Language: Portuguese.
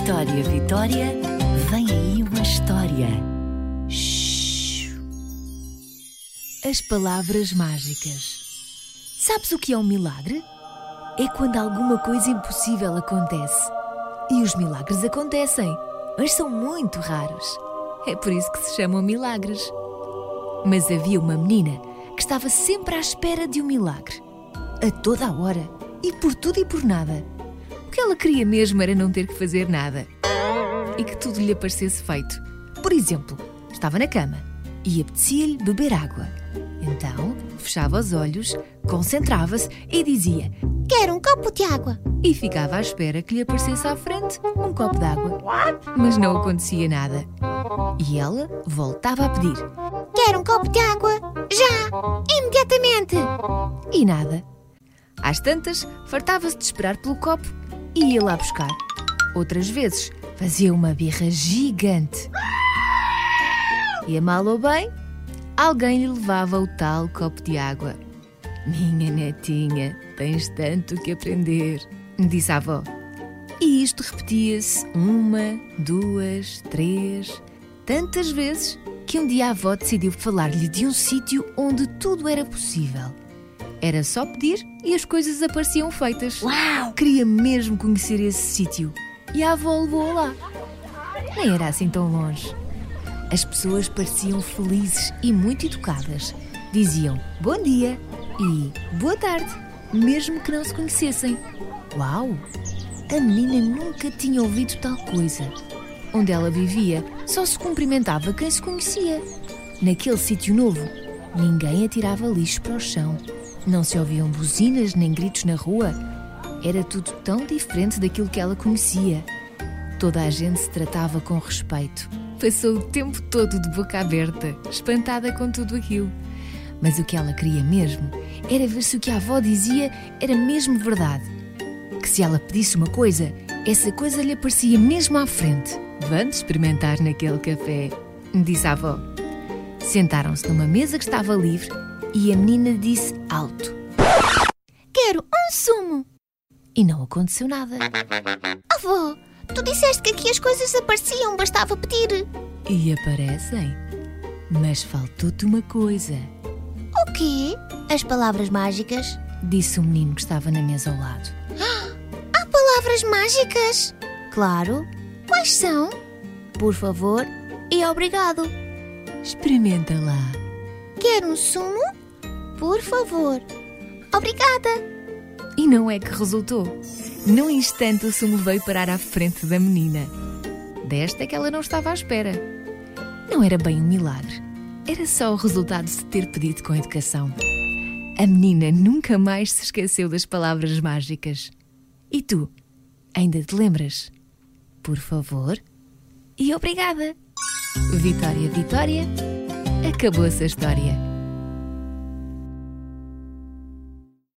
Vitória, Vitória, vem aí uma história. Shhh. As palavras mágicas. Sabes o que é um milagre? É quando alguma coisa impossível acontece. E os milagres acontecem, mas são muito raros. É por isso que se chamam milagres. Mas havia uma menina que estava sempre à espera de um milagre. A toda a hora. E por tudo e por nada. O que ela queria mesmo era não ter que fazer nada. E que tudo lhe aparecesse feito. Por exemplo, estava na cama e apetecia-lhe beber água. Então, fechava os olhos, concentrava-se e dizia: Quero um copo de água. E ficava à espera que lhe aparecesse à frente um copo de água. Mas não acontecia nada. E ela voltava a pedir: Quero um copo de água. Já! Imediatamente! E nada. Às tantas, fartava-se de esperar pelo copo e ia lá buscar. Outras vezes, fazia uma birra gigante. E a mal ou bem, alguém lhe levava o tal copo de água. Minha netinha, tens tanto que aprender, disse a avó. E isto repetia-se uma, duas, três, tantas vezes que um dia a avó decidiu falar-lhe de um sítio onde tudo era possível. Era só pedir e as coisas apareciam feitas. Uau! Queria mesmo conhecer esse sítio e a avó levou-a lá. Nem era assim tão longe. As pessoas pareciam felizes e muito educadas. Diziam bom dia e boa tarde, mesmo que não se conhecessem. Uau! A menina nunca tinha ouvido tal coisa. Onde ela vivia, só se cumprimentava quem se conhecia. Naquele sítio novo, ninguém atirava lixo para o chão. Não se ouviam buzinas nem gritos na rua. Era tudo tão diferente daquilo que ela conhecia. Toda a gente se tratava com respeito. Passou o tempo todo de boca aberta, espantada com tudo aquilo. Mas o que ela queria mesmo era ver se o que a avó dizia era mesmo verdade. Que se ela pedisse uma coisa, essa coisa lhe aparecia mesmo à frente. Vamos experimentar naquele café, disse a avó. Sentaram-se numa mesa que estava livre e a menina disse alto. Quero um sumo. E não aconteceu nada. Avó, tu disseste que aqui as coisas apareciam, bastava pedir. E aparecem. Mas faltou-te uma coisa, O quê? As palavras mágicas? disse o menino que estava na mesa ao lado. Há palavras mágicas? Claro, Quais são? por favor, E obrigado. Experimenta lá. Quero um sumo? Por favor. Obrigada. E não é que resultou. Num instante o sumo veio parar à frente da menina. Desta é que ela não estava à espera. Não era bem um milagre. Era só o resultado de ter pedido com educação. A menina nunca mais se esqueceu das palavras mágicas. E tu? Ainda te lembras? Por favor e obrigada. Vitória, Vitória, acabou-se a história.